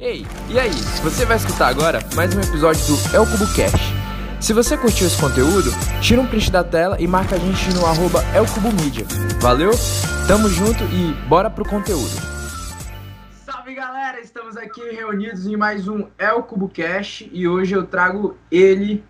Ei, e aí? Você vai escutar agora mais um episódio do El Cubo Cash. Se você curtiu esse conteúdo, tira um print da tela e marca a gente no arroba ElCuboMedia. Valeu? Tamo junto e bora pro conteúdo. Salve galera, estamos aqui reunidos em mais um El Cubo Cash e hoje eu trago ele,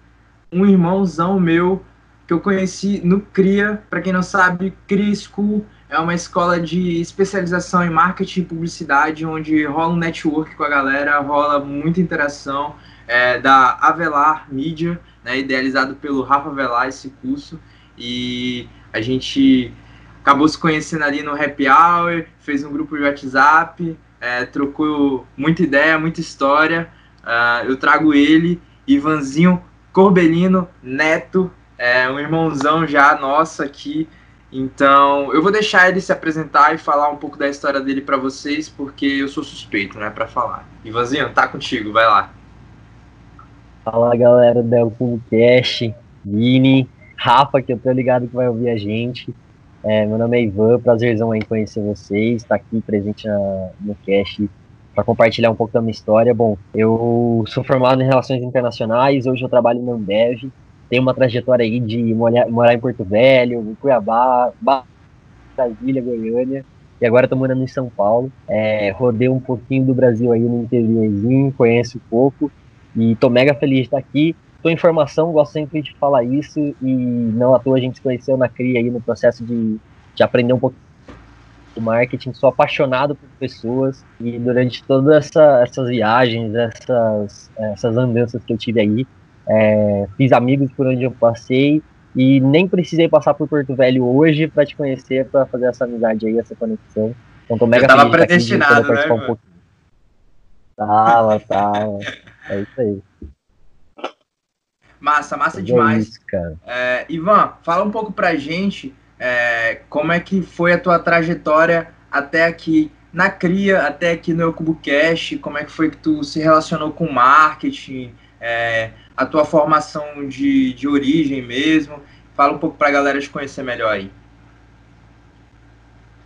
um irmãozão meu que eu conheci no CRIA. Para quem não sabe, CRIA School é uma escola de especialização em marketing e publicidade, onde rola um network com a galera, rola muita interação. É, da Avelar Mídia, né, idealizado pelo Rafa Avelar esse curso. E a gente acabou se conhecendo ali no Happy Hour, fez um grupo de WhatsApp, é, trocou muita ideia, muita história. Uh, eu trago ele, Ivanzinho Corbelino Neto, é, um irmãozão já nosso aqui, então, eu vou deixar ele se apresentar e falar um pouco da história dele para vocês, porque eu sou suspeito, né, para falar. Ivanzinho, tá contigo, vai lá. Fala galera do Elcubo Cash, Vini, Rafa, que eu tô ligado que vai ouvir a gente. É, meu nome é Ivan, prazerzão aí conhecer vocês, tá aqui presente na, no Cash para compartilhar um pouco da minha história. Bom, eu sou formado em Relações Internacionais, hoje eu trabalho na Ambev, tem uma trajetória aí de morar em Porto Velho, em Cuiabá, Brasília, Goiânia, e agora estou morando em São Paulo. É, rodei um pouquinho do Brasil aí no interiorzinho, conheço um pouco, e estou mega feliz de estar aqui. Estou em formação, gosto sempre de falar isso, e não à toa a gente se conheceu na CRIA aí no processo de, de aprender um pouco do marketing, sou apaixonado por pessoas e durante todas essa, essas viagens, essas, essas andanças que eu tive aí, é, fiz amigos por onde eu passei e nem precisei passar por Porto Velho hoje para te conhecer, para fazer essa amizade aí, essa conexão. Então tô mega eu tava predestinado, né, um pouquinho. Tava, tava. É isso aí. Massa, massa é demais. Isso, é, Ivan, fala um pouco pra gente é, como é que foi a tua trajetória até aqui na CRIA, até aqui no Eucubo Cash, como é que foi que tu se relacionou com marketing, é, a tua formação de, de origem mesmo. Fala um pouco para a galera te conhecer melhor aí.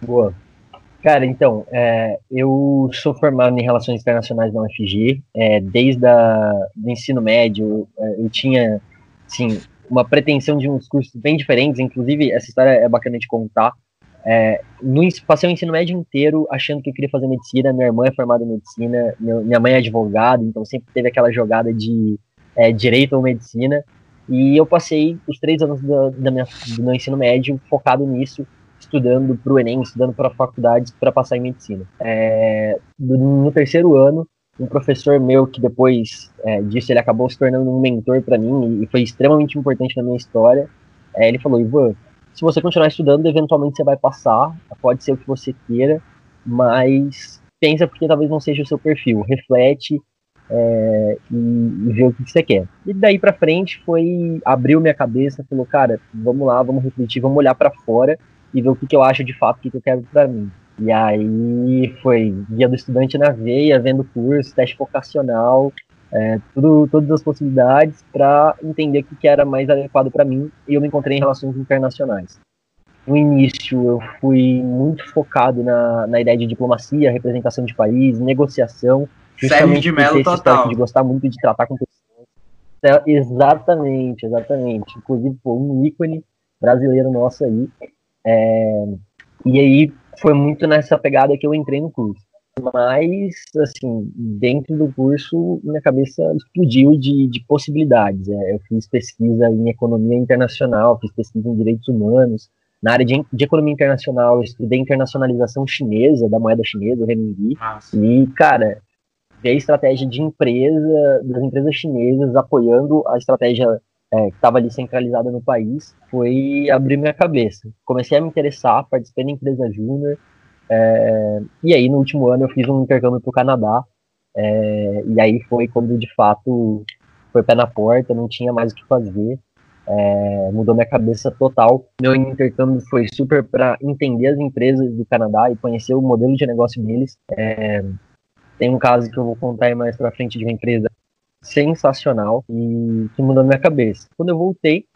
Boa. Cara, então, é, eu sou formado em Relações Internacionais na UFG. É, desde o ensino médio, é, eu tinha, assim, uma pretensão de uns cursos bem diferentes. Inclusive, essa história é bacana de contar. É, no, passei o ensino médio inteiro achando que eu queria fazer medicina. Minha irmã é formada em medicina, minha mãe é advogada, então sempre teve aquela jogada de é, direito ou medicina. E eu passei os três anos da, da minha, do meu ensino médio focado nisso, estudando para o Enem, estudando para faculdades para passar em medicina. É, no terceiro ano, um professor meu que depois é, disso ele acabou se tornando um mentor para mim e foi extremamente importante na minha história. É, ele falou: Ivan, se você continuar estudando, eventualmente você vai passar, pode ser o que você queira, mas pensa porque talvez não seja o seu perfil. Reflete é, e, e, ver o que você quer. E daí para frente foi abriu minha cabeça, falou, cara, vamos lá, vamos refletir, vamos olhar para fora e ver o que, que eu acho de fato, o que, que eu quero para mim. E aí foi guia do estudante na veia, vendo curso, teste vocacional, é, tudo, todas as possibilidades para entender o que, era mais adequado para mim e eu me encontrei em relações internacionais. No início eu fui muito focado na, na ideia de diplomacia, representação de país, negociação, Sérgio de Mello total. De gostar muito de tratar com pessoas. É, exatamente, exatamente. Inclusive, pô, um ícone brasileiro nosso aí. É, e aí foi muito nessa pegada que eu entrei no curso. Mas, assim, dentro do curso, minha cabeça explodiu de, de possibilidades. É, eu fiz pesquisa em economia internacional, fiz pesquisa em direitos humanos. Na área de, de economia internacional, eu estudei internacionalização chinesa, da moeda chinesa, o renminbi. E, cara, ver a estratégia de empresa, das empresas chinesas apoiando a estratégia é, que estava ali centralizada no país, foi abrir minha cabeça. Comecei a me interessar, participei da empresa júnior, é, e aí no último ano eu fiz um intercâmbio para o Canadá, é, e aí foi quando de fato foi pé na porta, não tinha mais o que fazer, é, mudou minha cabeça total. Meu intercâmbio foi super para entender as empresas do Canadá e conhecer o modelo de negócio deles. É, tem um caso que eu vou contar mais pra frente de uma empresa sensacional e que mudou minha cabeça. Quando eu voltei,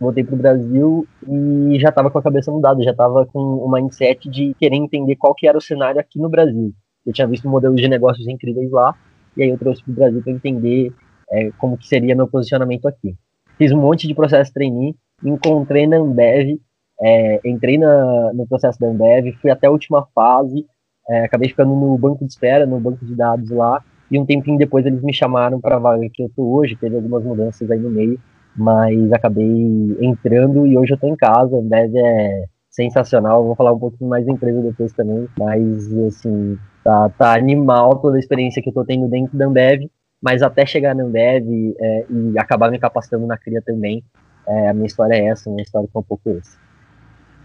voltei pro Brasil e já tava com a cabeça mudada, já tava com o mindset de querer entender qual que era o cenário aqui no Brasil. eu tinha visto modelos de negócios incríveis lá, e aí eu trouxe para o Brasil para entender é, como que seria meu posicionamento aqui. Fiz um monte de processo trainee, encontrei na Ambev, é, entrei na, no processo da Ambev, fui até a última fase, é, acabei ficando no banco de espera, no banco de dados lá, e um tempinho depois eles me chamaram para a vaga que eu tô hoje, teve algumas mudanças aí no meio, mas acabei entrando e hoje eu tô em casa, Ambev é sensacional, vou falar um pouquinho mais da empresa depois também, mas assim, tá, tá animal toda a experiência que eu tô tendo dentro da Ambev, mas até chegar na Ambev é, e acabar me capacitando na CRIA também, é, a minha história é essa, a minha história é um pouco essa.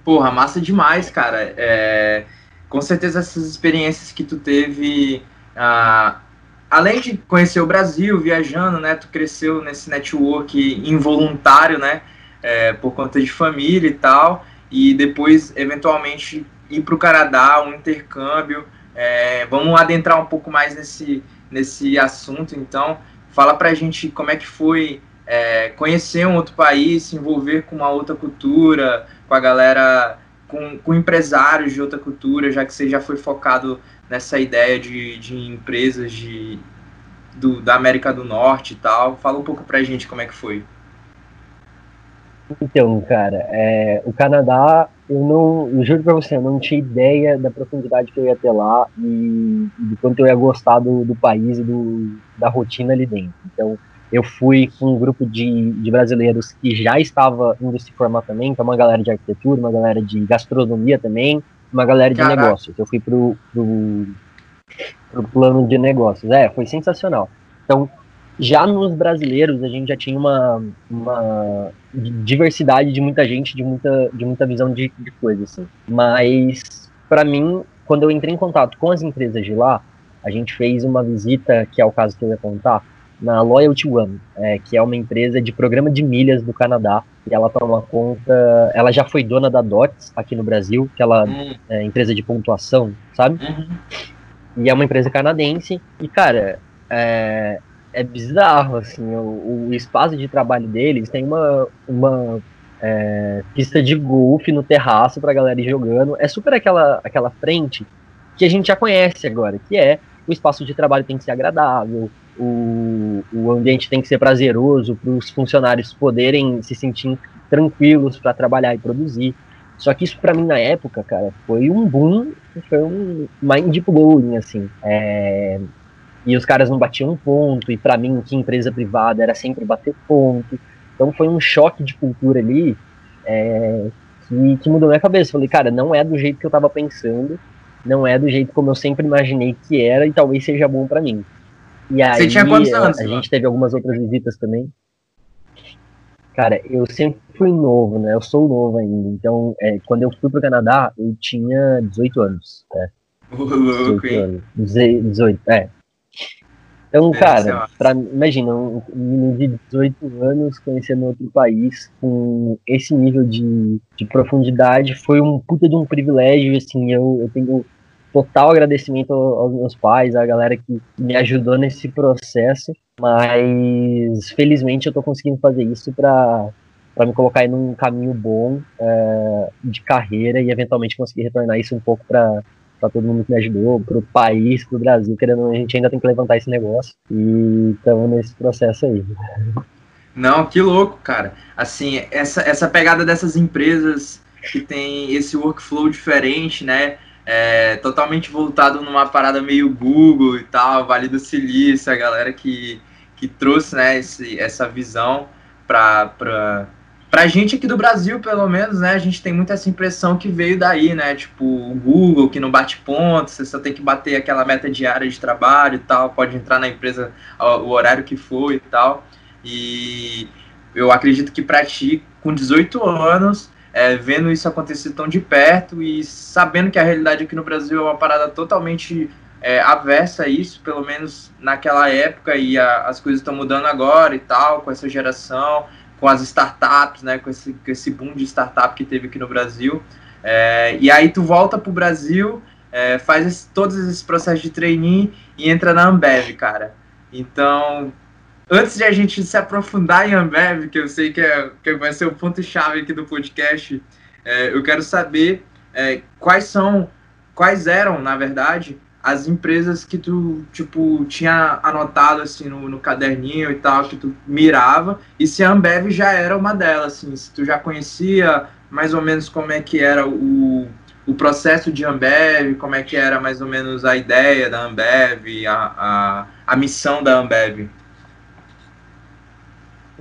Porra, massa demais, cara. É, com certeza essas experiências que tu teve, ah, além de conhecer o Brasil, viajando, né, tu cresceu nesse network involuntário, né, é, por conta de família e tal, e depois, eventualmente, ir para o Canadá, um intercâmbio. É, vamos adentrar um pouco mais nesse, nesse assunto, então. Fala para a gente como é que foi é, conhecer um outro país, se envolver com uma outra cultura, com a galera, com, com empresários de outra cultura, já que você já foi focado nessa ideia de, de empresas de, do, da América do Norte e tal. Fala um pouco para a gente como é que foi. Então, cara, é, o Canadá, eu não, eu juro pra você, eu não tinha ideia da profundidade que eu ia ter lá e, e do quanto eu ia gostar do, do país e do, da rotina ali dentro. Então, eu fui com um grupo de, de brasileiros que já estava indo se formar também, então uma galera de arquitetura, uma galera de gastronomia também, uma galera de Caraca. negócios. Eu fui pro, pro, pro plano de negócios. É, foi sensacional. Então, já nos brasileiros, a gente já tinha uma, uma diversidade de muita gente, de muita, de muita visão de, de coisas, assim. Mas, para mim, quando eu entrei em contato com as empresas de lá, a gente fez uma visita, que é o caso que eu ia contar, na Loyalty One, é, que é uma empresa de programa de milhas do Canadá, e ela toma conta, ela já foi dona da DOTS aqui no Brasil, que ela hum. é empresa de pontuação, sabe? Uhum. E é uma empresa canadense, e cara, é, é bizarro, assim, o, o, espaço de trabalho deles tem uma, uma é, pista de golfe no terraço pra galera ir jogando. É super aquela, aquela frente que a gente já conhece agora, que é o espaço de trabalho tem que ser agradável, o, o ambiente tem que ser prazeroso para os funcionários poderem se sentir tranquilos para trabalhar e produzir. Só que isso para mim na época, cara, foi um boom, foi um mind blowing, assim. É, e os caras não batiam ponto, e para mim, que empresa privada era sempre bater ponto. Então foi um choque de cultura ali é, que, que, mudou minha cabeça. Falei, cara, não é do jeito que eu tava pensando, não é do jeito como eu sempre imaginei que era, e talvez seja bom para mim. E aí, Você tinha quantos anos? A, a gente teve algumas outras visitas também. Cara, eu sempre fui novo, né? Eu sou novo ainda. Então, é, quando eu fui pro Canadá, eu tinha 18 anos. Né? Louco, 18 anos. 18, é. Então, cara, pra, imagina, um menino de 18 anos conhecendo outro país com esse nível de, de profundidade foi um puta de um privilégio, assim, eu, eu tenho total agradecimento aos meus pais, à galera que me ajudou nesse processo, mas felizmente eu tô conseguindo fazer isso para para me colocar em um caminho bom é, de carreira e eventualmente conseguir retornar isso um pouco para para todo mundo que me ajudou, para o país, para o Brasil, querendo, a gente ainda tem que levantar esse negócio e estamos nesse processo aí. Não, que louco, cara. Assim, essa, essa pegada dessas empresas que tem esse workflow diferente, né? É, totalmente voltado numa parada meio Google e tal, Vale do Silício, a galera que, que trouxe né, esse, essa visão para Pra gente aqui do Brasil, pelo menos, né, a gente tem muito essa impressão que veio daí, né? Tipo, o Google que não bate ponto, você só tem que bater aquela meta diária de trabalho e tal, pode entrar na empresa o horário que for e tal. E eu acredito que para ti, com 18 anos, é, vendo isso acontecer tão de perto e sabendo que a realidade aqui no Brasil é uma parada totalmente é, aversa a isso, pelo menos naquela época, e a, as coisas estão mudando agora e tal, com essa geração com as startups, né, com esse, com esse boom de startup que teve aqui no Brasil. É, e aí tu volta para o Brasil, é, faz esse, todos esses processos de trainee e entra na Ambev, cara. Então, antes de a gente se aprofundar em Ambev, que eu sei que, é, que vai ser o ponto-chave aqui do podcast, é, eu quero saber é, quais são, quais eram, na verdade, as empresas que tu, tipo, tinha anotado, assim, no, no caderninho e tal, que tu mirava, e se a Ambev já era uma delas, assim, se tu já conhecia mais ou menos como é que era o, o processo de Ambev, como é que era mais ou menos a ideia da Ambev, a, a, a missão da Ambev.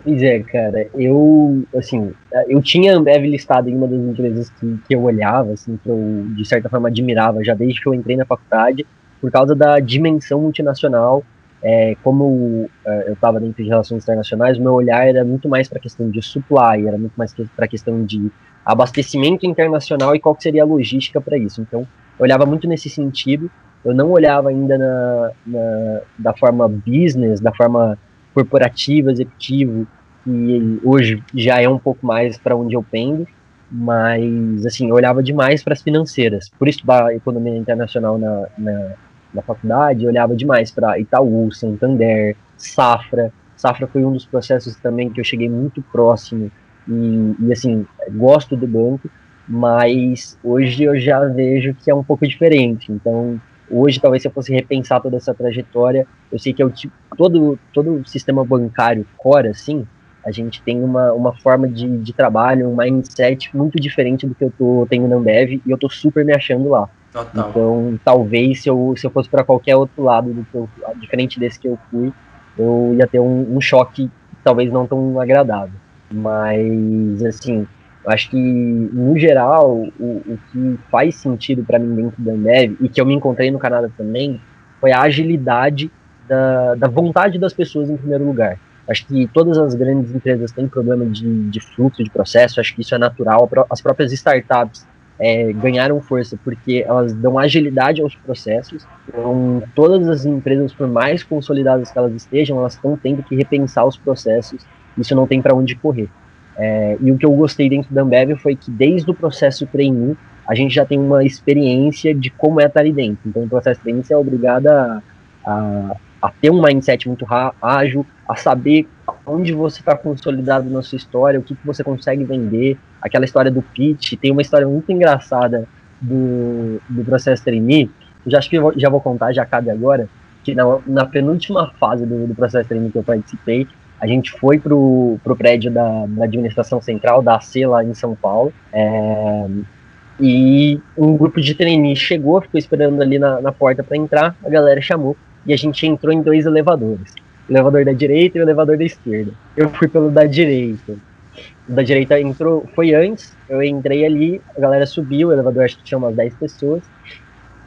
Pois é, cara, eu, assim, eu tinha a Ambev listada em uma das empresas que, que eu olhava, assim, que eu, de certa forma, admirava já desde que eu entrei na faculdade, por causa da dimensão multinacional. É, como é, eu estava dentro de relações internacionais, meu olhar era muito mais para a questão de supply, era muito mais para a questão de abastecimento internacional e qual seria a logística para isso. Então, eu olhava muito nesse sentido, eu não olhava ainda na, na da forma business, da forma corporativo, executivo, e hoje já é um pouco mais para onde eu pendo, mas assim, eu olhava demais para as financeiras. Por isso da economia internacional na, na, na faculdade, eu olhava demais para Itaú, Santander, Safra. Safra foi um dos processos também que eu cheguei muito próximo e, e assim, gosto do banco, mas hoje eu já vejo que é um pouco diferente. Então, Hoje, talvez se eu fosse repensar toda essa trajetória, eu sei que é o tipo, todo, todo o sistema bancário core, assim, a gente tem uma, uma forma de, de trabalho, um mindset muito diferente do que eu tô tendo na Ambev e eu tô super me achando lá. Total. Então, talvez se eu, se eu fosse para qualquer outro lado do que eu, diferente desse que eu fui, eu ia ter um, um choque talvez não tão agradável. Mas, assim, acho que, no geral, o, o que faz sentido para mim dentro da Ambev, e que eu me encontrei no Canadá também, foi a agilidade da, da vontade das pessoas em primeiro lugar. Acho que todas as grandes empresas têm problema de, de fluxo de processo, acho que isso é natural. As próprias startups é, ganharam força porque elas dão agilidade aos processos. Então, todas as empresas, por mais consolidadas que elas estejam, elas estão tendo que repensar os processos. Isso não tem para onde correr. É, e o que eu gostei dentro da Ambev foi que desde o processo trainee, a gente já tem uma experiência de como é estar ali dentro. Então, o processo trainee é obrigado a, a, a, ter um mindset muito ágil, a saber onde você está consolidado na sua história, o que, que você consegue vender, aquela história do pitch. Tem uma história muito engraçada do, do processo trainee, já acho que eu já vou contar, já cabe agora, que na, na penúltima fase do, do processo trainee que eu participei, a gente foi pro, pro prédio da, da administração central, da AC lá em São Paulo, é, e um grupo de trainees chegou, ficou esperando ali na, na porta para entrar, a galera chamou, e a gente entrou em dois elevadores. O elevador da direita e o elevador da esquerda. Eu fui pelo da direita. O da direita entrou, foi antes, eu entrei ali, a galera subiu, o elevador acho que tinha umas 10 pessoas.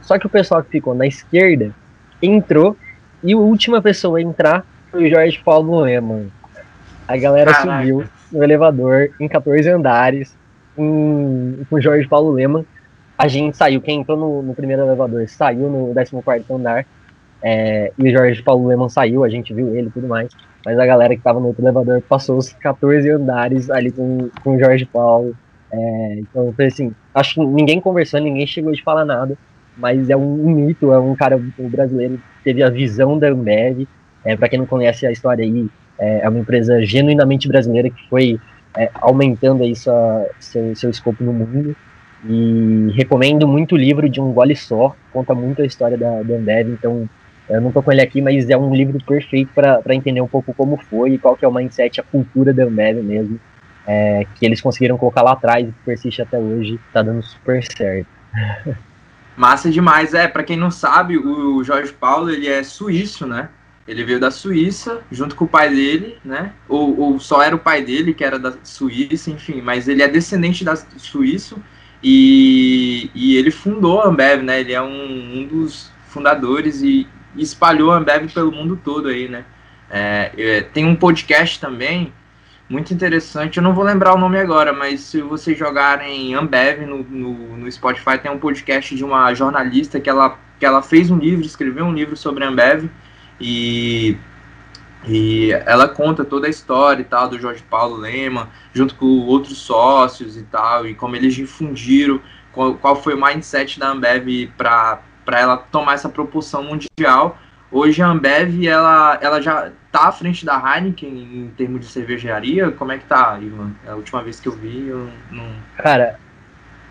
Só que o pessoal que ficou na esquerda entrou e a última pessoa a entrar foi o Jorge Paulo Lema. A galera Caraca. subiu no elevador em 14 andares em, com o Jorge Paulo Lema. A gente saiu, quem entrou no, no primeiro elevador saiu no 14 andar. É, e o Jorge Paulo Lema saiu, a gente viu ele e tudo mais. Mas a galera que tava no outro elevador passou os 14 andares ali com, com o Jorge Paulo. É, então, foi assim, acho que ninguém conversou, ninguém chegou de falar nada. Mas é um, um mito, é um cara um brasileiro que teve a visão da Ambev, é, Para quem não conhece a história aí, é, é, uma empresa genuinamente brasileira que foi é, aumentando aí sua, seu, seu escopo no mundo. E recomendo muito o livro de um gole só, conta muito a história da, da Ambev, então eu não tô com ele aqui, mas é um livro perfeito para entender um pouco como foi e qual que é o mindset, a cultura da Ambev mesmo, é, que eles conseguiram colocar lá atrás e persiste até hoje, tá dando super certo. Massa demais, é, para quem não sabe, o Jorge Paulo, ele é suíço, né? Ele veio da Suíça, junto com o pai dele, né? Ou, ou, só era o pai dele, que era da Suíça, enfim, mas ele é descendente da Suíço e, e ele fundou a Ambev, né? Ele é um, um dos fundadores e, espalhou a Ambev pelo mundo todo aí, né? É, é, tem um podcast também muito interessante, eu não vou lembrar o nome agora, mas se vocês jogarem Ambev no, no, no Spotify, tem um podcast de uma jornalista que ela, que ela fez um livro, escreveu um livro sobre a Ambev, e, e ela conta toda a história e tal do Jorge Paulo Lema, junto com outros sócios e tal, e como eles difundiram, qual, qual foi o mindset da Ambev para ela tomar essa propulsão mundial. Hoje a Ambev ela, ela já está à frente da Heineken em termos de cervejaria. Como é que tá, Ivan? É a última vez que eu vi, eu não. Cara,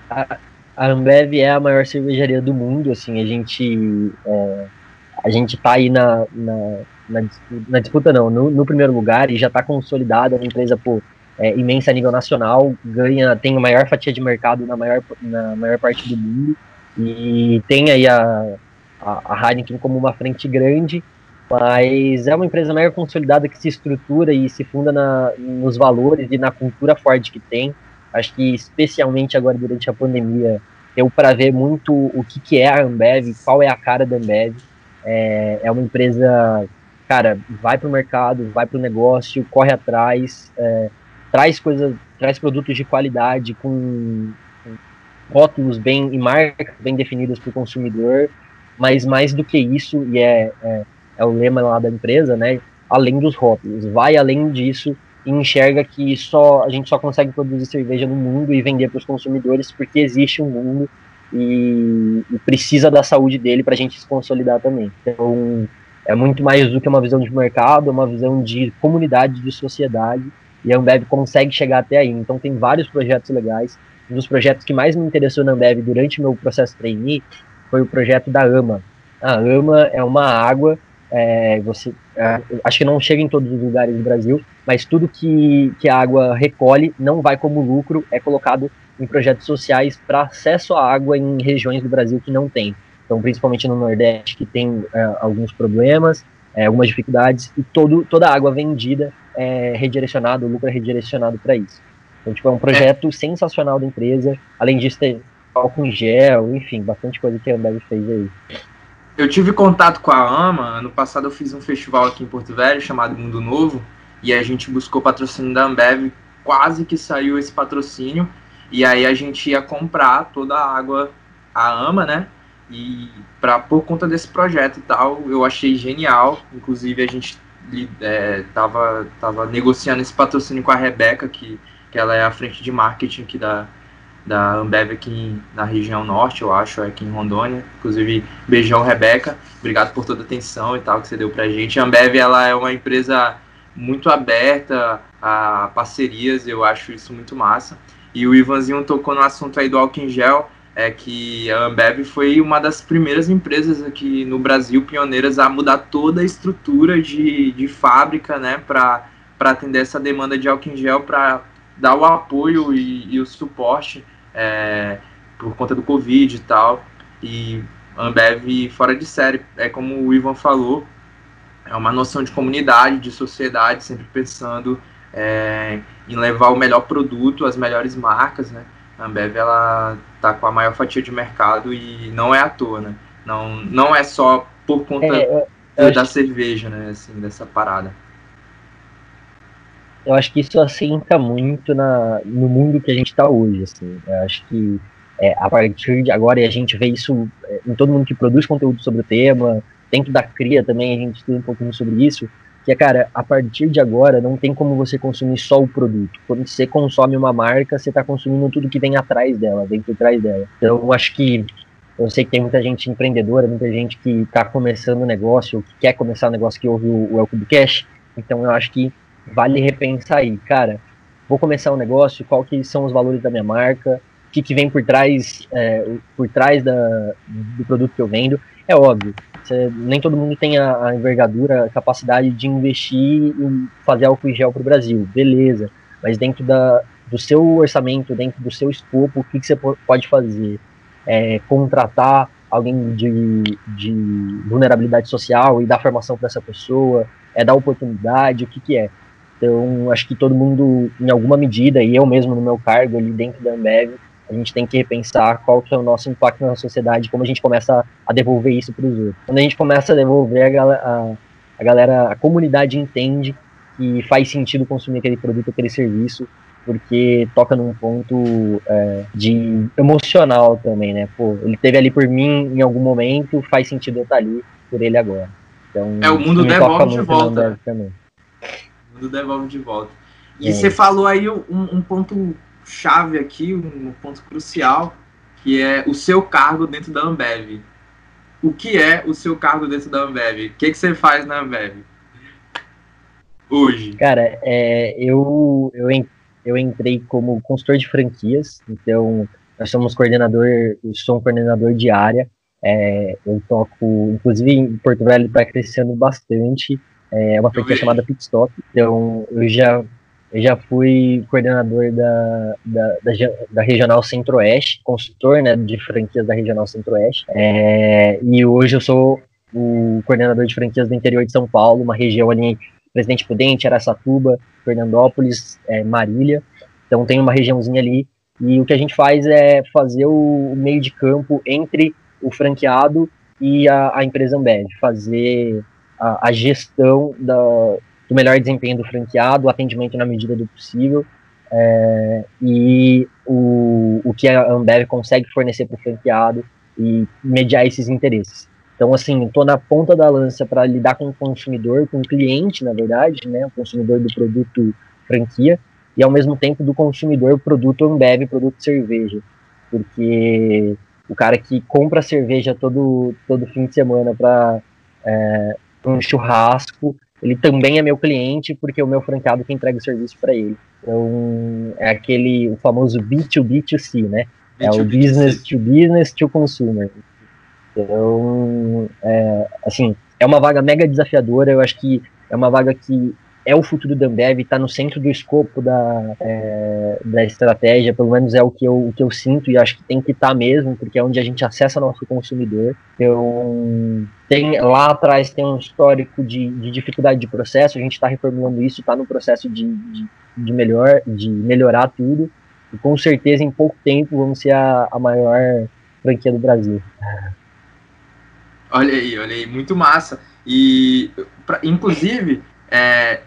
a, a Ambev é a maior cervejaria do mundo, assim, a gente é, a gente tá aí na, na, na, na disputa, não, no, no, primeiro lugar e já está consolidada, uma empresa, pô, é, imensa a nível nacional, ganha, tem a maior fatia de mercado na maior, na maior parte do mundo, e tem aí a, a, a Heineken como uma frente grande, mas é uma empresa maior consolidada que se estrutura e se funda na, nos valores e na cultura forte que tem. Acho que especialmente agora durante a pandemia deu para ver muito o que, que é a Ambev, qual é a cara da Ambev. É, é uma empresa, cara, vai para o mercado, vai para o negócio, corre atrás, é, traz coisas, traz produtos de qualidade com, rótulos bem e marcas bem definidas para o consumidor, mas mais do que isso, e é, é, é o lema lá da empresa, né? Além dos rótulos, vai além disso e enxerga que só a gente só consegue produzir cerveja no mundo e vender para os consumidores porque existe um mundo e, e precisa da saúde dele para a gente se consolidar também. Então é muito mais do que uma visão de mercado, é uma visão de comunidade, de sociedade e a Ambev consegue chegar até aí. Então tem vários projetos legais. Um dos projetos que mais me interessou na Ambev durante meu processo trainee foi o projeto da AMA. A AMA é uma água é, você, é, acho que não chega em todos os lugares do Brasil, mas tudo que, que a água recolhe não vai como lucro, é colocado em projetos sociais para acesso à água em regiões do Brasil que não tem. Então, principalmente no Nordeste, que tem é, alguns problemas, é, algumas dificuldades, e todo, toda a água vendida é redirecionada, o lucro é redirecionado para isso. Então, tipo, é um projeto sensacional da empresa, além disso ter álcool em gel, enfim, bastante coisa que a Ambev fez aí. Eu tive contato com a AMA, ano passado eu fiz um festival aqui em Porto Velho chamado Mundo Novo, e a gente buscou patrocínio da Ambev, quase que saiu esse patrocínio, e aí a gente ia comprar toda a água, a AMA, né? E pra, por conta desse projeto e tal, eu achei genial. Inclusive a gente é, tava, tava negociando esse patrocínio com a Rebeca, que, que ela é a frente de marketing aqui da, da Ambev aqui na região norte, eu acho, aqui em Rondônia. Inclusive, beijão, Rebeca. Obrigado por toda a atenção e tal que você deu pra gente. A Ambev, ela é uma empresa muito aberta a parcerias, eu acho isso muito massa. E o Ivanzinho tocou no assunto aí do álcool em gel, é que a Ambev foi uma das primeiras empresas aqui no Brasil, pioneiras, a mudar toda a estrutura de, de fábrica, né, para atender essa demanda de álcool em gel, para dar o apoio e, e o suporte é, por conta do Covid e tal. E Ambev fora de série, é como o Ivan falou, é uma noção de comunidade, de sociedade, sempre pensando é, em levar o melhor produto, as melhores marcas, né? A Ambev, ela tá com a maior fatia de mercado e não é à toa, né? Não, não é só por conta é, da cerveja, né? Assim, dessa parada. Eu acho que isso assenta muito na, no mundo que a gente está hoje, assim. Eu acho que é, a partir de agora, e a gente vê isso é, em todo mundo que produz conteúdo sobre o tema, dentro da CRIA também a gente estuda um pouquinho sobre isso, que é, cara, a partir de agora não tem como você consumir só o produto. Quando você consome uma marca, você está consumindo tudo que vem atrás dela, dentro trás dela. Então, eu acho que eu sei que tem muita gente empreendedora, muita gente que está começando um negócio, ou que quer começar um negócio que ouve o, o Elcubo Cash. Então, eu acho que vale repensar aí, cara. Vou começar um negócio, qual que são os valores da minha marca, o que, que vem por trás, é, por trás da, do produto que eu vendo. É óbvio, nem todo mundo tem a, a, envergadura, a capacidade de investir e fazer álcool em gel para o Brasil, beleza. Mas dentro da, do seu orçamento, dentro do seu escopo, o que, que você pode fazer? É, contratar alguém de, de vulnerabilidade social e dar formação para essa pessoa, é dar oportunidade, o que, que é? Então, acho que todo mundo, em alguma medida, e eu mesmo no meu cargo ali dentro da Ambev, a gente tem que repensar qual que é o nosso impacto na sociedade, como a gente começa a devolver isso para os outros. Quando a gente começa a devolver, a galera, a, a, galera, a comunidade entende que faz sentido consumir aquele produto, aquele serviço, porque toca num ponto é, de emocional também, né? Pô, ele teve ali por mim em algum momento, faz sentido eu estar ali por ele agora. Então, é, o mundo devolve de volta. Também do Devolve de Volta. E é. você falou aí um, um, ponto chave aqui, um ponto crucial, que é o seu cargo dentro da Ambev. O que é o seu cargo dentro da Ambev? O que, que você faz na Ambev? Hoje. Cara, é, eu, eu, eu entrei como consultor de franquias, então nós somos coordenador, eu sou um coordenador de área, é, eu toco, inclusive em Porto Velho está crescendo bastante, é uma franquia chamada Pitstop, então eu já, eu já fui coordenador da, da, da, da Regional Centro-Oeste, consultor né, de franquias da Regional Centro-Oeste, é, e hoje eu sou o coordenador de franquias do interior de São Paulo, uma região ali, Presidente Prudente, Araçatuba, Fernandópolis, é, Marília, então tem uma regiãozinha ali, e o que a gente faz é fazer o meio de campo entre o franqueado e a, a empresa Ambev, fazer a, a gestão da, do melhor desempenho do franqueado, o atendimento na medida do possível, é, e o, o que a Ambev consegue fornecer para o franqueado e mediar esses interesses. Então, assim, estou na ponta da lança para lidar com o consumidor, com o cliente, na verdade, né, o consumidor do produto franquia, e ao mesmo tempo do consumidor produto Ambev, produto cerveja. Porque o cara que compra cerveja todo, todo fim de semana para é, um churrasco, ele também é meu cliente porque é o meu franqueado que entrega o serviço para ele. Então, é aquele o famoso B2B2C, né? É o business to business to consumer. Então, é, assim, é uma vaga mega desafiadora. Eu acho que é uma vaga que é o futuro da Ambev, está no centro do escopo da, é, da estratégia, pelo menos é o que, eu, o que eu sinto e acho que tem que estar tá mesmo, porque é onde a gente acessa nosso consumidor. Então, tem, lá atrás tem um histórico de, de dificuldade de processo, a gente está reformulando isso, está no processo de, de, de, melhor, de melhorar tudo, e com certeza em pouco tempo vamos ser a, a maior franquia do Brasil. Olha aí, olha aí, muito massa. E, pra, inclusive, é,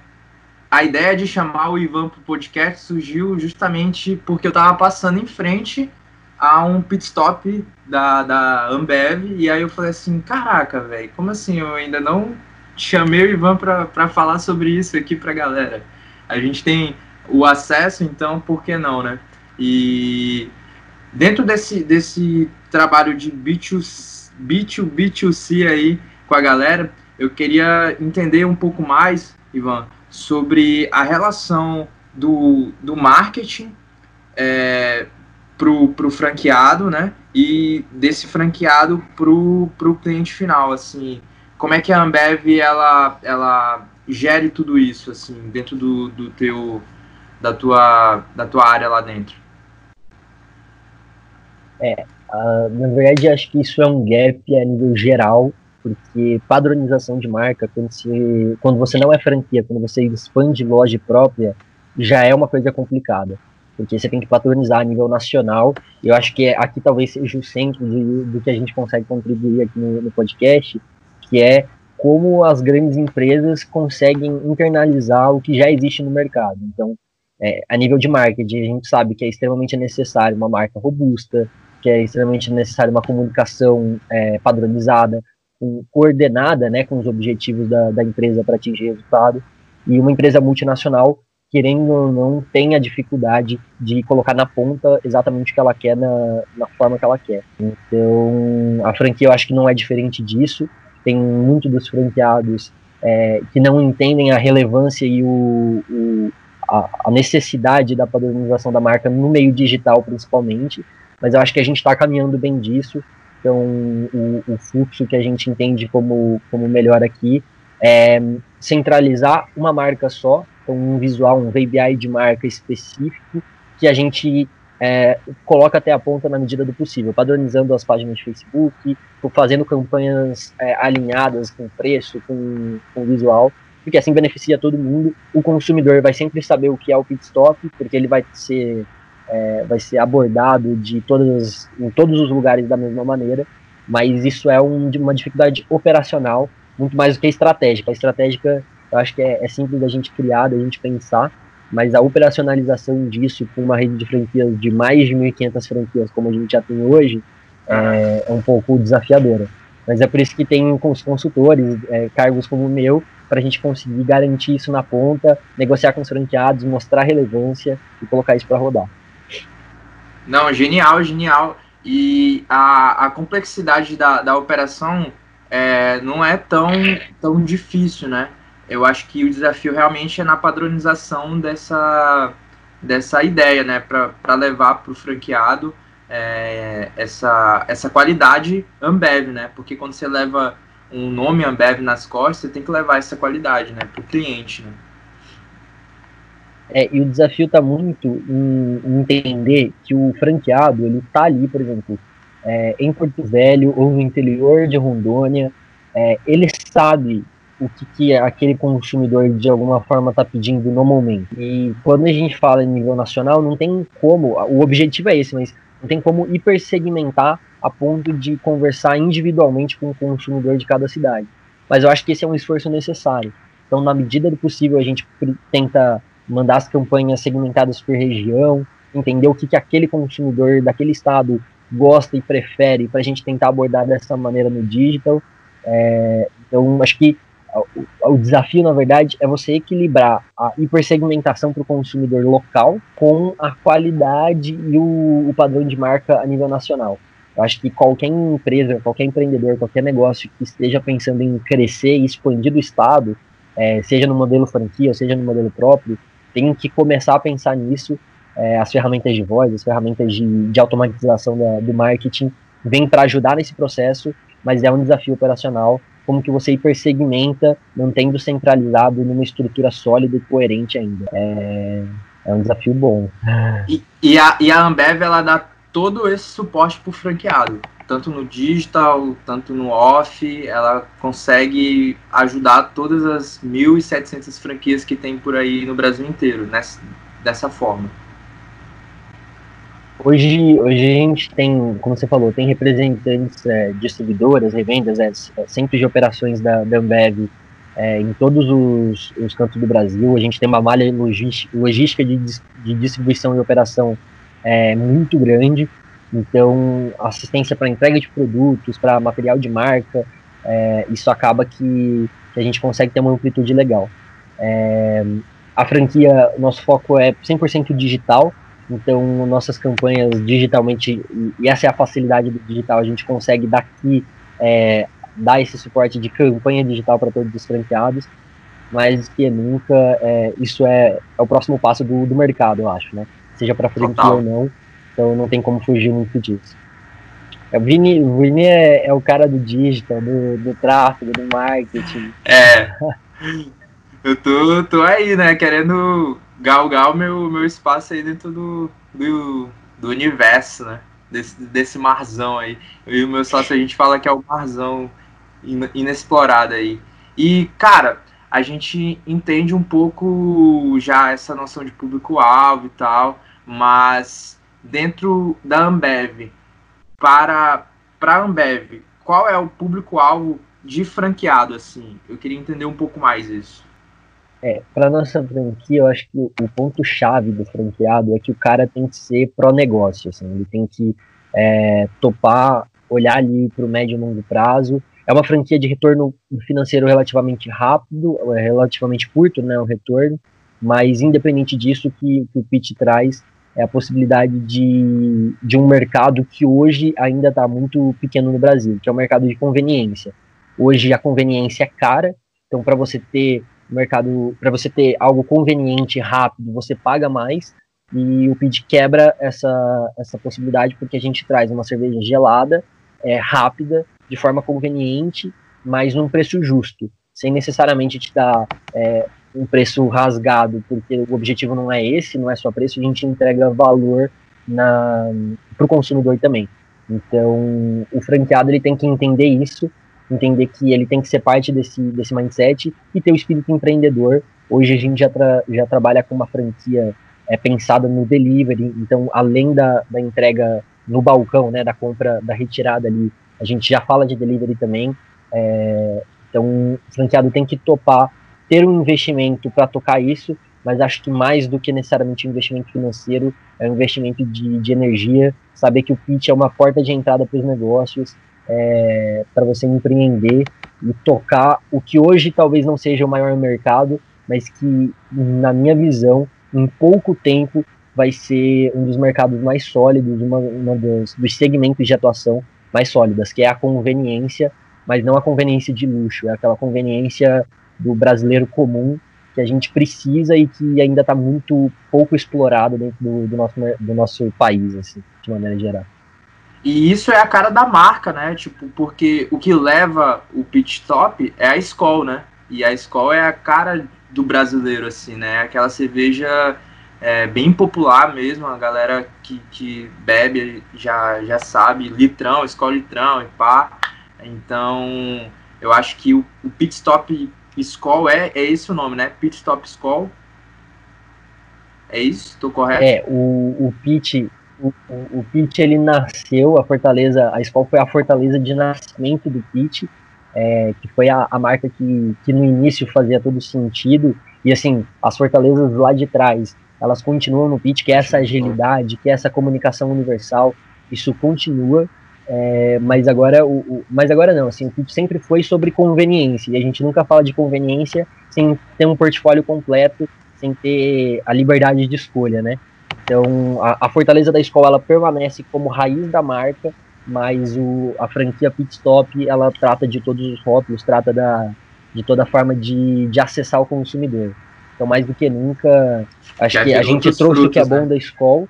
a ideia de chamar o Ivan para o podcast surgiu justamente porque eu estava passando em frente a um pit stop da, da Ambev e aí eu falei assim, caraca, velho, como assim eu ainda não chamei o Ivan para falar sobre isso aqui para galera? A gente tem o acesso, então por que não, né? E dentro desse, desse trabalho de B2, B2, B2C aí com a galera, eu queria entender um pouco mais, Ivan, sobre a relação do, do marketing é, para o franqueado, né? E desse franqueado para o cliente final, assim. Como é que a Ambev, ela, ela gere tudo isso, assim, dentro do, do teu, da tua, da tua área lá dentro? É, uh, na verdade, acho que isso é um gap a nível geral porque padronização de marca, quando, se, quando você não é franquia, quando você expande loja própria, já é uma coisa complicada, porque você tem que padronizar a nível nacional. Eu acho que aqui talvez seja o centro de, do que a gente consegue contribuir aqui no, no podcast, que é como as grandes empresas conseguem internalizar o que já existe no mercado. Então, é, a nível de marketing, a gente sabe que é extremamente necessário uma marca robusta, que é extremamente necessário uma comunicação é, padronizada, coordenada né, com os objetivos da, da empresa para atingir resultado. E uma empresa multinacional, querendo ou não, tem a dificuldade de colocar na ponta exatamente o que ela quer na, na forma que ela quer. Então, a franquia eu acho que não é diferente disso. Tem muito dos franqueados é, que não entendem a relevância e o, o a, a necessidade da padronização da marca no meio digital, principalmente. Mas eu acho que a gente está caminhando bem disso. Então, o, o, fluxo que a gente entende como, como melhor aqui é centralizar uma marca só, então um visual, um VBI de marca específico, que a gente é, coloca até a ponta na medida do possível, padronizando as páginas de Facebook, fazendo campanhas é, alinhadas com preço, com, com visual, porque assim beneficia todo mundo. O consumidor vai sempre saber o que é o pit stop, porque ele vai ser é, vai ser abordado de todas, em todos os lugares da mesma maneira, mas isso é um, uma dificuldade operacional muito mais do que estratégica. A estratégica, eu acho que é, é simples da gente criar, da gente pensar, mas a operacionalização disso com uma rede de franquias de mais de 1.500 franquias, como a gente já tem hoje, é, é um pouco desafiadora. Mas é por isso que tem consultores, é, cargos como o meu, para a gente conseguir garantir isso na ponta, negociar com os franqueados, mostrar relevância e colocar isso para rodar. Não, genial, genial. E a, a complexidade da, da operação é, não é tão, tão difícil, né? Eu acho que o desafio realmente é na padronização dessa, dessa ideia, né? Para levar para o franqueado é, essa, essa qualidade Ambev, né? Porque quando você leva um nome Ambev nas costas, você tem que levar essa qualidade, né, para o cliente, né? É, e o desafio está muito em, entender que o franqueado ele está ali, por exemplo, é, em Porto Velho ou no interior de Rondônia, é, ele sabe o que, que aquele consumidor de alguma forma está pedindo no momento. E quando a gente fala em nível nacional, não tem como, o objetivo é esse, mas não tem como hipersegmentar a ponto de conversar individualmente com o consumidor de cada cidade. Mas eu acho que esse é um esforço necessário. Então, na medida do possível, a gente tenta mandar as campanhas segmentadas por região, entender o que, que aquele consumidor daquele estado gosta e prefere para a gente tentar abordar dessa maneira no digital. É, então, acho que o, o, desafio, na verdade, é você equilibrar a hipersegmentação para o consumidor local com a qualidade e o, o, padrão de marca a nível nacional. Eu acho que qualquer empresa, qualquer empreendedor, qualquer negócio que esteja pensando em crescer e expandir do Estado, é, seja no modelo franquia, seja no modelo próprio, tem que começar a pensar nisso. É, as ferramentas de voz, as ferramentas de, de automatização da, do marketing vêm para ajudar nesse processo, mas é um desafio operacional. Como que você hipersegmenta, mantendo centralizado numa estrutura sólida e coerente ainda. É, é um desafio bom. E, e, a, e a Ambev, ela dá todo esse suporte para o franqueado tanto no digital, tanto no off, ela consegue ajudar todas as 1.700 franquias que tem por aí no Brasil inteiro, nessa, dessa forma. Hoje, hoje a gente tem, como você falou, tem representantes, é, distribuidoras, revendas, é, centros de operações da, da Ambev é, em todos os, os, cantos do Brasil. A gente tem uma malha logística, logística de, de distribuição e operação é, muito grande. Então, assistência para entrega de produtos, para material de marca, é, isso acaba que, que, a gente consegue ter uma amplitude legal. É, a franquia, nosso foco é 100% digital, então nossas campanhas digitalmente, e essa é a facilidade do digital, a gente consegue daqui é, dar esse suporte de campanha digital para todos os franqueados, mas que nunca, é, isso é, é, o próximo passo do, do mercado, eu acho, né? Seja para franquia Total. ou não, então não tem como fugir muito disso. O Vini, o Vini é, é o cara do digital, do, do tráfego, do marketing. É. Eu tô, tô aí, né? Querendo galgar o meu, meu espaço aí dentro do, do, do universo, né? Desse, desse marzão aí. Eu e o meu sócio, a gente fala que é o marzão inexplorado aí. E, cara, a gente entende um pouco já essa noção de público-alvo e tal, mas dentro da Ambev para para Ambev, qual é o público-alvo de franqueado assim? Eu queria entender um pouco mais isso. É, para nossa franquia, eu acho que o, ponto chave do franqueado é que o cara tem que ser pró negócio, assim, ele tem que é, topar, olhar ali para o médio e longo prazo. É uma franquia de retorno financeiro relativamente rápido, é relativamente curto, né, o retorno, mas independente disso que, que o pitch traz é a possibilidade de, de um mercado que hoje ainda está muito pequeno no Brasil, que é o mercado de conveniência. Hoje a conveniência é cara, então para você ter mercado, para você ter algo conveniente, rápido, você paga mais. E o PID quebra essa, essa possibilidade porque a gente traz uma cerveja gelada, é, rápida, de forma conveniente, mas num preço justo, sem necessariamente te dar é, um preço rasgado, porque o objetivo não é esse, não é só preço, a gente entrega valor para o consumidor também. Então, o franqueado ele tem que entender isso, entender que ele tem que ser parte desse, desse mindset e ter o espírito empreendedor. Hoje a gente já, tra já trabalha com uma franquia é, pensada no delivery, então além da, da entrega no balcão, né, da compra, da retirada ali, a gente já fala de delivery também. É, então, o franqueado tem que topar ter um investimento para tocar isso, mas acho que mais do que necessariamente um investimento financeiro, é um investimento de, de energia, saber que o pitch é uma porta de entrada para os negócios, é, para você empreender e tocar o que hoje talvez não seja o maior mercado, mas que, na minha visão, em pouco tempo vai ser um dos mercados mais sólidos, uma, uma dos, dos segmentos de atuação mais sólidas, que é a conveniência, mas não a conveniência de luxo, é aquela conveniência do brasileiro comum que a gente precisa e que ainda está muito pouco explorado dentro do, do, nosso, do nosso país, assim, de maneira geral. e isso é a cara da marca, né? Tipo, porque o que leva o pit stop é a Skol, né? E a Skol é a cara do brasileiro, assim, né? Aquela cerveja é, bem popular mesmo, a galera que, que bebe já, já sabe, litrão, Skol litrão e pá. Então, eu acho que o, o pit stop Skol é, é esse o nome, né? Pit stop Skol. É isso? Estou correto? É, o, o pit o, o, Pete ele nasceu, a Fortaleza, a Skol foi a Fortaleza de nascimento do Pete, é, que foi a, a, marca que, que no início fazia todo sentido, e assim, as Fortalezas lá de trás, elas continuam no Pete, que é essa agilidade, que é essa comunicação universal, isso continua, é, mas agora o, o, mas agora não, assim, o sempre foi sobre conveniência, e a gente nunca fala de conveniência sem ter um portfólio completo, sem ter a liberdade de escolha, né? Então, a, a, fortaleza da escola ela permanece como raiz da marca, mas o, a franquia Pitstop ela trata de todos os rótulos, trata da, de toda a forma de, de acessar o consumidor. Então, mais do que nunca, acho já que a gente trouxe frutos, o que é bom né? da escola,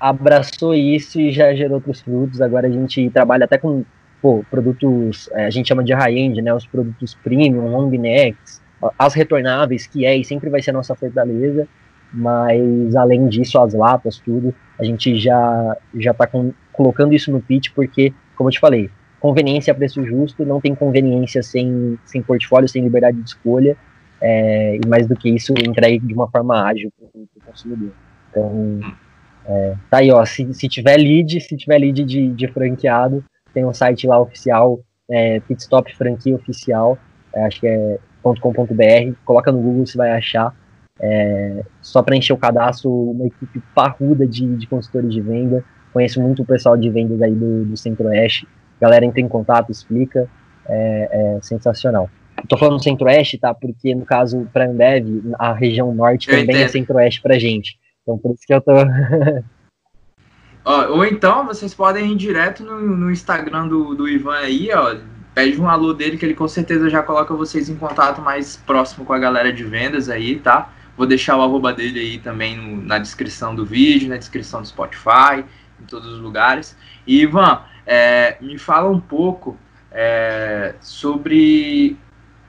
abraçou isso e já gerou outros frutos. Agora a gente trabalha até com pô, produtos, é, a gente chama de high-end, né? Os produtos premium, long necks, as retornáveis, que é e sempre vai ser a nossa fortaleza mas além disso, as latas, tudo, a gente já já está colocando isso no pitch porque, como eu te falei, conveniência a preço justo, não tem conveniência sem, sem portfólio, sem liberdade de escolha, é, e mais do que isso, entregue de uma forma ágil para o consumidor. Então, é, tá aí, ó, se, se tiver lead, se tiver lead de, de franqueado, tem um site lá oficial, é, Pitstop Franquia Oficial, é, acho que é .com.br, coloca no Google, você vai achar, é, só para encher o cadastro, uma equipe parruda de, de consultores de venda. Conheço muito o pessoal de vendas aí do, do Centro-Oeste. Galera entra em contato, explica. É, é sensacional. Estou falando Centro-Oeste, tá? Porque no caso, para a Ambev, a região norte eu também é entendo. é Centro-Oeste para gente. Então por isso que eu tô. ou então vocês podem ir direto no, no Instagram do, do Ivan aí, ó. Pede um alô dele que ele com certeza já coloca vocês em contato mais próximo com a galera de vendas aí, tá? Vou deixar o arroba dele aí também no, na descrição do vídeo, na descrição do Spotify, em todos os lugares. E Ivan, é, me fala um pouco é, sobre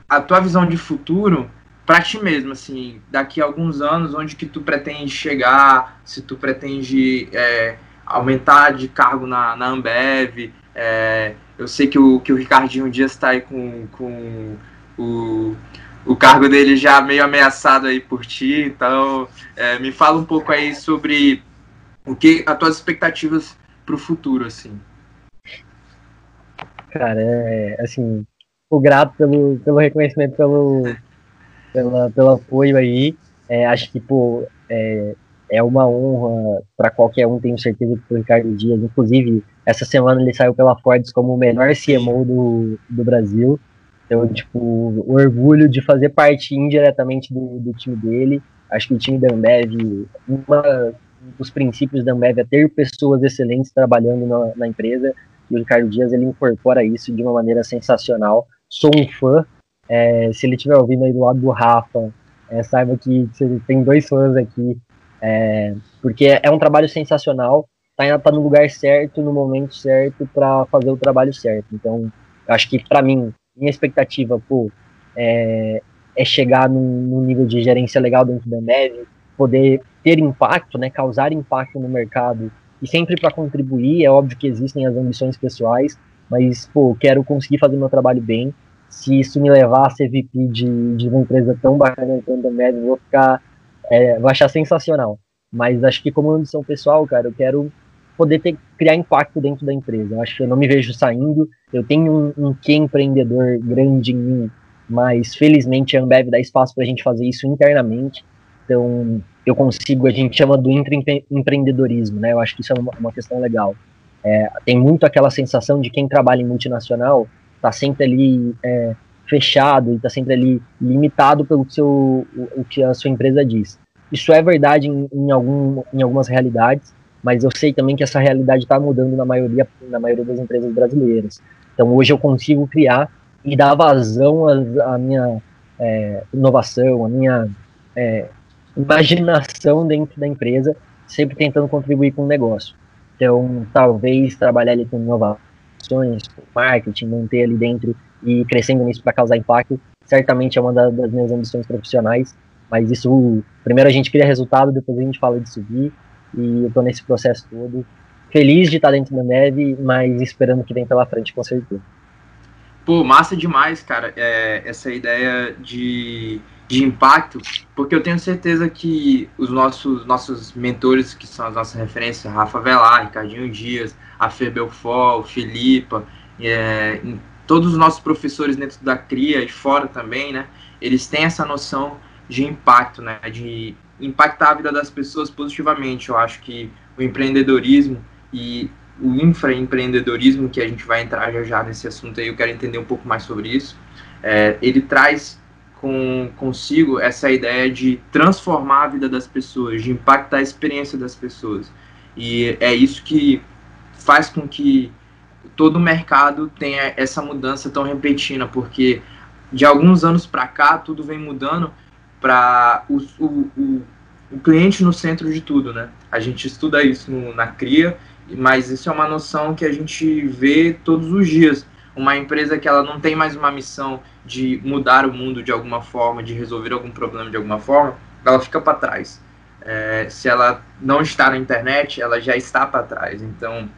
a tua visão de futuro para ti mesmo, assim, daqui a alguns anos, onde que tu pretende chegar, se tu pretende é, aumentar de cargo na, na Ambev, é, eu sei que o, que o Ricardinho um dia está aí com, com o o cargo dele já meio ameaçado aí por ti, então é, me fala um pouco aí sobre o que as tuas expectativas para o futuro, assim. Cara, é, assim, o grato pelo, pelo reconhecimento, pelo, pela, pelo apoio aí, é, acho que, pô, é, é uma honra para qualquer um, tenho certeza que o Ricardo Dias, inclusive, essa semana ele saiu pela Forbes como o melhor CMO do, do Brasil, então, tipo, o orgulho de fazer parte indiretamente do, do time dele. Acho que o time da Ambev, uma dos princípios da Ambev é ter pessoas excelentes trabalhando na, na, empresa. E o Ricardo Dias, ele incorpora isso de uma maneira sensacional. Sou um fã. É, se ele estiver ouvindo aí do lado do Rafa, é, saiba que você tem dois fãs aqui. É, porque é um trabalho sensacional. Tá, tá no lugar certo, no momento certo, para fazer o trabalho certo. Então, acho que para mim, minha expectativa, pô, é, é chegar num, num, nível de gerência legal dentro da Ambev, poder ter impacto, né, causar impacto no mercado e sempre para contribuir. É óbvio que existem as ambições pessoais, mas pô, quero conseguir fazer meu trabalho bem. Se isso me levar a ser VP de, de uma empresa tão bacana quanto a Ambev, vou ficar, é, vou achar sensacional. Mas acho que como ambição pessoal, cara, eu quero poder ter, criar impacto dentro da empresa. Eu acho que eu não me vejo saindo. Eu tenho um, um que empreendedor grande em mim, mas felizmente a Ambev dá espaço para a gente fazer isso internamente. Então eu consigo, a gente chama do empreendedorismo, né? Eu acho que isso é uma, uma questão legal. É, tem muito aquela sensação de quem trabalha em multinacional está sempre ali é, fechado está sempre ali limitado pelo seu, o, o, que a sua empresa diz. Isso é verdade em, em, algum, em algumas realidades, mas eu sei também que essa realidade está mudando na maioria, na maioria das empresas brasileiras. Então hoje eu consigo criar e dar vazão à, minha é, inovação, à minha é, imaginação dentro da empresa, sempre tentando contribuir com o negócio. Então, talvez trabalhar ali com inovações, com marketing, manter ali dentro e crescendo nisso para causar impacto, certamente é uma das minhas ambições profissionais. Mas isso, primeiro a gente cria resultado, depois a gente fala de subir. E eu tô nesse processo todo. Feliz de estar dentro da neve, mas esperando que vem pela frente, com certeza. Pô, massa demais, cara, é, essa ideia de, de impacto, porque eu tenho certeza que os nossos, nossos mentores, que são as nossas referências, Rafa Velar, Ricardinho Dias, a Fer Belfort, Filipa, é, todos os nossos professores dentro da CRIA e fora também, né, eles têm essa noção de impacto, né, de impactar a vida das pessoas positivamente. Eu acho que o empreendedorismo e o infraempreendedorismo, que a gente vai entrar já já nesse assunto aí, eu quero entender um pouco mais sobre isso, é, ele traz com, consigo essa ideia de transformar a vida das pessoas, de impactar a experiência das pessoas. E é isso que faz com que todo o mercado tenha essa mudança tão repentina, porque de alguns anos para cá tudo vem mudando para o, o, o, o, cliente no centro de tudo, né? A gente estuda isso no, na CRIA, mas isso é uma noção que a gente vê todos os dias. Uma empresa que ela não tem mais uma missão de mudar o mundo de alguma forma, de resolver algum problema de alguma forma, ela fica para trás. É, se ela não está na internet, ela já está para trás. Então,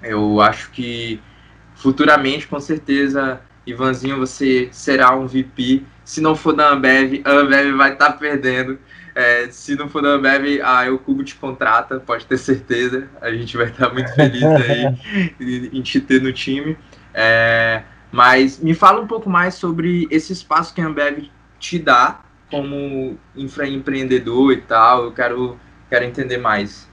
eu acho que futuramente, com certeza, Ivanzinho, você será um VP se não for da Ambev, a Ambev vai estar tá perdendo. É, se não for da Ambev, a Eucubo te contrata, pode ter certeza. A gente vai estar tá muito feliz aí em te ter no time. É, mas me fala um pouco mais sobre esse espaço que a Ambev te dá como infraempreendedor e tal. Eu quero, quero entender mais.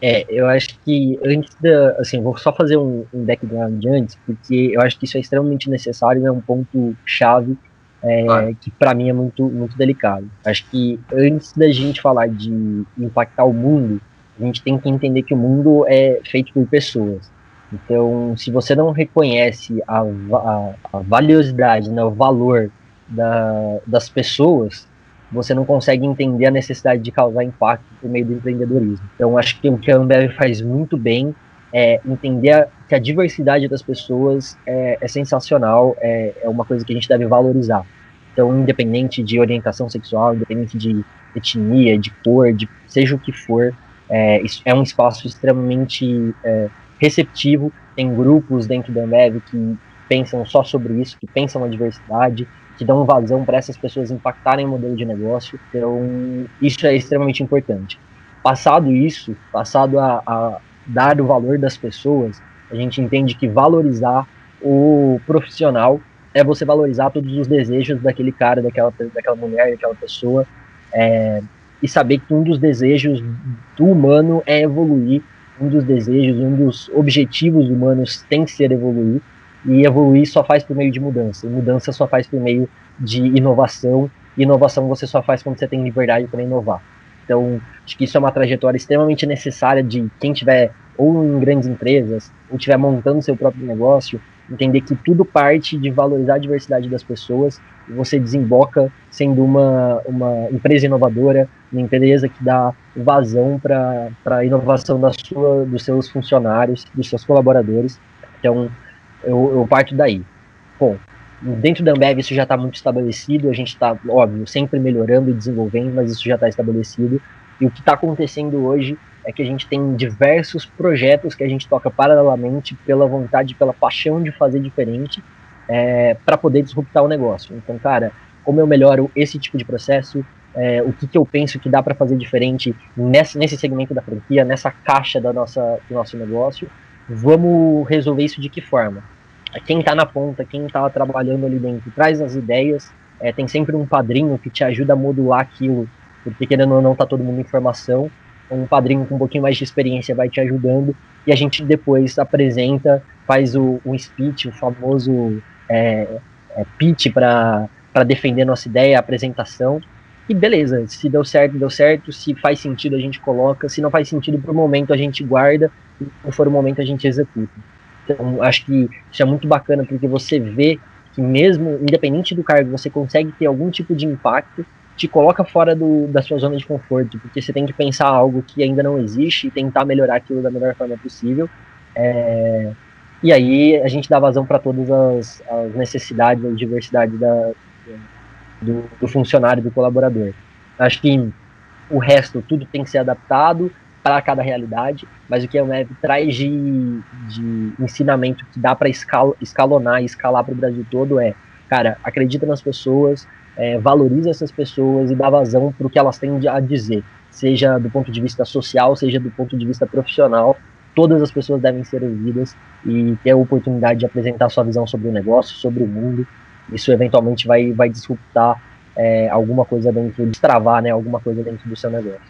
É, eu acho que antes da. Assim, vou só fazer um, um background antes, porque eu acho que isso é extremamente necessário, é um ponto chave é, ah. que para mim é muito, muito delicado. Acho que antes da gente falar de impactar o mundo, a gente tem que entender que o mundo é feito por pessoas. Então, se você não reconhece a, a, a valiosidade, né, o valor da, das pessoas, você não consegue entender a necessidade de causar impacto por meio do empreendedorismo. Então, acho que o que a Ambev faz muito bem é entender que a diversidade das pessoas é, é sensacional, é, é, uma coisa que a gente deve valorizar. Então, independente de orientação sexual, independente de etnia, de cor, de seja o que for, é, é um espaço extremamente é, receptivo. Tem grupos dentro da Ambev que pensam só sobre isso, que pensam na diversidade, que dão vazão para essas pessoas impactarem o modelo de negócio. Então, isso é extremamente importante. Passado isso, passado a, a dar o valor das pessoas, a gente entende que valorizar o profissional é você valorizar todos os desejos daquele cara, daquela, daquela mulher, daquela pessoa, é, e saber que um dos desejos do humano é evoluir, um dos desejos, um dos objetivos humanos tem que ser evoluir, e evoluir só faz por meio de mudança. E mudança só faz por meio de inovação. E inovação você só faz quando você tem liberdade para inovar. Então, acho que isso é uma trajetória extremamente necessária de quem tiver ou em grandes empresas, ou estiver montando seu próprio negócio, entender que tudo parte de valorizar a diversidade das pessoas e você desemboca sendo uma, uma empresa inovadora, uma empresa que dá vazão para a inovação da sua, dos seus funcionários, dos seus colaboradores. Então, eu, eu parto daí. Bom, dentro da Ambev isso já está muito estabelecido, a gente está, óbvio, sempre melhorando e desenvolvendo, mas isso já está estabelecido. E o que está acontecendo hoje é que a gente tem diversos projetos que a gente toca paralelamente pela vontade, pela paixão de fazer diferente é, para poder disruptar o negócio. Então, cara, como eu melhoro esse tipo de processo, é, o que, que eu penso que dá para fazer diferente nesse, nesse segmento da franquia, nessa caixa da nossa, do nosso negócio, vamos resolver isso de que forma? Quem está na ponta, quem está trabalhando ali dentro, traz as ideias, é, tem sempre um padrinho que te ajuda a modular aquilo, porque querendo ou não tá todo mundo em formação, um padrinho com um pouquinho mais de experiência vai te ajudando, e a gente depois apresenta, faz o, o speech, o famoso é, é, pitch para defender nossa ideia, a apresentação, e beleza, se deu certo, deu certo, se faz sentido a gente coloca, se não faz sentido pro momento a gente guarda, se for o momento a gente executa. Então, acho que isso é muito bacana porque você vê que mesmo independente do cargo, você consegue ter algum tipo de impacto te coloca fora do, da sua zona de conforto, porque você tem que pensar algo que ainda não existe e tentar melhorar aquilo da melhor forma possível. É, e aí a gente dá vazão para todas as, as, necessidades, as diversidades da, do, do funcionário, do colaborador. Acho que o resto, tudo tem que ser adaptado para cada realidade, mas o que a Ambev traz de, de ensinamento que dá para escal, escalonar e escalar para o Brasil todo é, cara, acredita nas pessoas, é, valoriza essas pessoas e dá vazão para o que elas têm a dizer, seja do ponto de vista social, seja do ponto de vista profissional, todas as pessoas devem ser ouvidas e ter a oportunidade de apresentar sua visão sobre o negócio, sobre o mundo. Isso eventualmente vai, vai disruptar é, alguma coisa dentro, destravar né, alguma coisa dentro do seu negócio.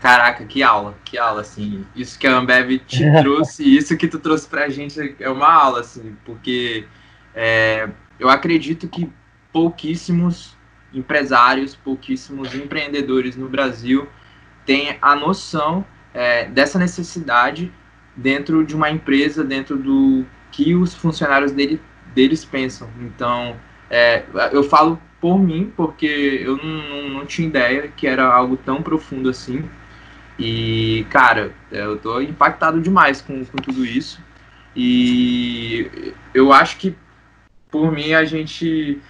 Caraca, que aula, que aula, assim. Isso que a Ambev te trouxe, isso que tu trouxe pra gente é uma aula, assim, porque é, eu acredito que pouquíssimos empresários, pouquíssimos empreendedores no Brasil têm a noção é, dessa necessidade dentro de uma empresa, dentro do que os funcionários dele, deles pensam. Então, é, eu falo por mim, porque eu não, não, não, tinha ideia que era algo tão profundo assim. E, cara, eu tô impactado demais com, com tudo isso. E eu acho que, por mim, a gente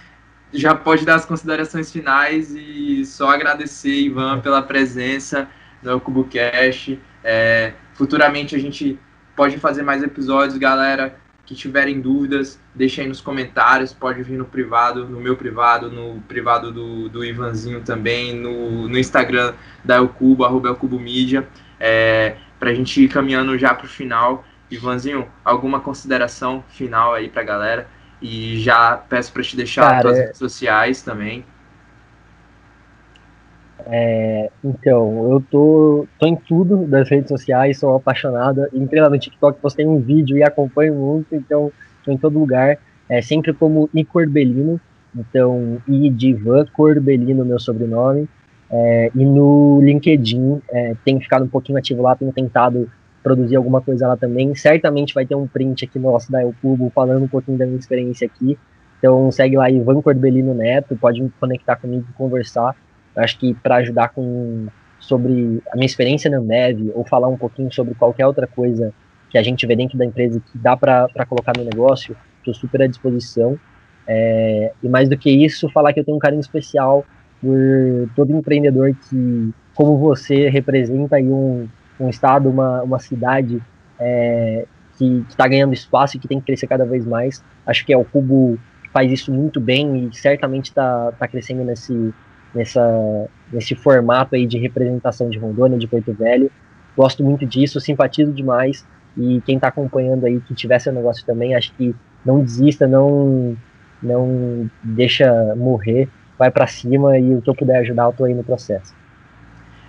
já pode dar as considerações finais e só agradecer, Ivan, pela presença no CuboCast. É, futuramente a gente pode fazer mais episódios, galera. Que tiverem dúvidas, deixem aí nos comentários. Pode vir no privado, no meu privado, no privado do, do Ivanzinho também, no, no Instagram da Elcubo, arroba Elcubo Mídia. É, para a gente ir caminhando já para o final. Ivanzinho, alguma consideração final aí para a galera? E já peço para te deixar Cara, as redes sociais também. É, então, eu tô, tô em tudo das redes sociais, sou apaixonada. Entrei lá no TikTok, postei um vídeo e acompanho muito, então tô em todo lugar. É sempre como I Corbelino, então I de Ivan Corbelino, meu sobrenome. É, e no LinkedIn, é, tenho ficado um pouquinho ativo lá, tenho tentado produzir alguma coisa lá também. Certamente vai ter um print aqui nosso da El Cubo falando um pouquinho da minha experiência aqui. Então segue lá Ivan Corbelino Neto, pode me conectar comigo e conversar. Acho que para ajudar com sobre a minha experiência na Ambev ou falar um pouquinho sobre qualquer outra coisa que a gente vê dentro da empresa que dá para colocar no negócio, estou super à disposição. É, e mais do que isso, falar que eu tenho um carinho especial por todo empreendedor que, como você, representa aí um, um estado, uma, uma cidade é, que está ganhando espaço e que tem que crescer cada vez mais. Acho que é o Cubo faz isso muito bem e certamente está tá crescendo nesse, nessa, nesse formato aí de representação de Rondônia, de Porto Velho. Gosto muito disso, simpatizo demais. E quem está acompanhando aí, que tiver seu negócio também, acho que não desista, não, não deixa morrer, vai para cima e o que eu puder ajudar, eu tô aí no processo.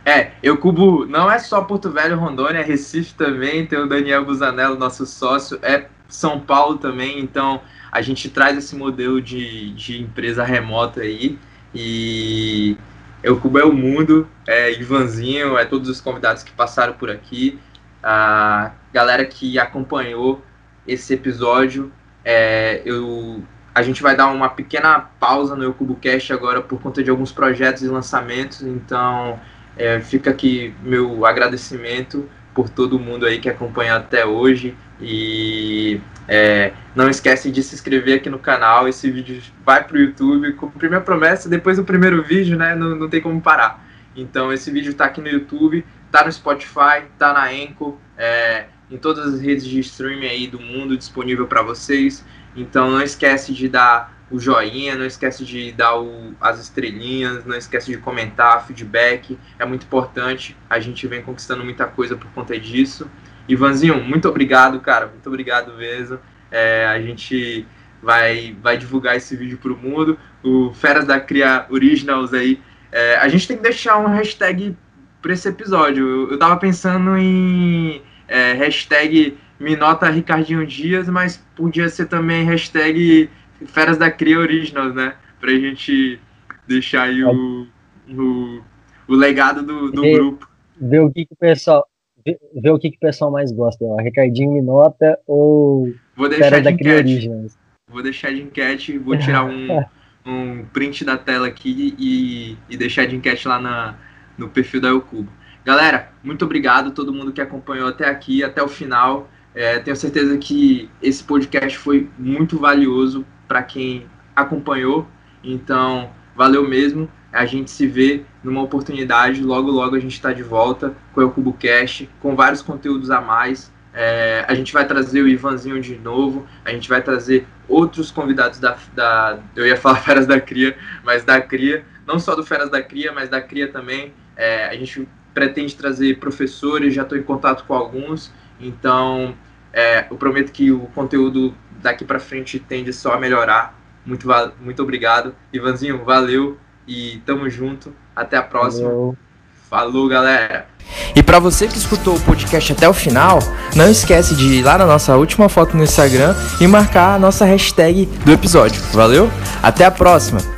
É, eu cubo não é só Porto Velho, Rondônia, é Recife também, tem o Daniel Busanello, nosso sócio, é São Paulo também, então a gente traz esse modelo de, de empresa remota aí. E eu Cubo é o mundo, é Ivanzinho, é todos os convidados que passaram por aqui, a galera que acompanhou esse episódio. É, eu, a gente vai dar uma pequena pausa no EuCuboCast agora por conta de alguns projetos e lançamentos, então é, fica aqui meu agradecimento por todo mundo aí que acompanhou até hoje e é, não esquece de se inscrever aqui no canal. Esse vídeo vai para o YouTube. Cumpri minha promessa, depois do primeiro vídeo, né? Não, não tem como parar. Então, esse vídeo está aqui no YouTube, tá no Spotify, tá na Anchor, é, em todas as redes de streaming aí do mundo disponível para vocês. Então, não esquece de dar o joinha, não esquece de dar o, as estrelinhas, não esquece de comentar, feedback, é muito importante. A gente vem conquistando muita coisa por conta disso. Ivanzinho, muito obrigado, cara. Muito obrigado mesmo. É, a gente vai, vai divulgar esse vídeo para o mundo. O Feras da Cria Originals aí. É, a gente tem que deixar um hashtag para esse episódio. Eu, eu tava pensando em é, hashtag Minota Ricardinho Dias, mas podia ser também hashtag Feras da Cria Originals, né? Pra gente deixar aí o, o, o legado do, do grupo. Ver o que, que o pessoal ver o que, que o pessoal mais gosta. Ó. Ricardinho Minota ou vou deixar Fera da Cria Originals? Vou deixar de enquete, vou tirar um, um print da tela aqui e, e deixar de enquete lá na, no perfil da Eucubo. Galera, muito obrigado a todo mundo que acompanhou até aqui, até o final. É, tenho certeza que esse podcast foi muito valioso para quem acompanhou. Então, valeu mesmo. A gente se vê numa oportunidade. Logo, logo a gente está de volta com o Cubo Cash, com vários conteúdos a mais. É, a gente vai trazer o Ivanzinho de novo, a gente vai trazer outros convidados da, da, Eu ia falar Feras da Cria, mas da Cria, não só do Feras da Cria, mas da Cria também. É, a gente pretende trazer professores, já estou em contato com alguns, então é, eu prometo que o conteúdo daqui para frente tende só a melhorar. Muito, muito obrigado. Ivanzinho, valeu e tamo junto. Até a próxima. Valeu. Falou, galera. E para você que escutou o podcast até o final, não esquece de ir lá na nossa última foto no Instagram e marcar a nossa hashtag do episódio. Valeu? Até a próxima.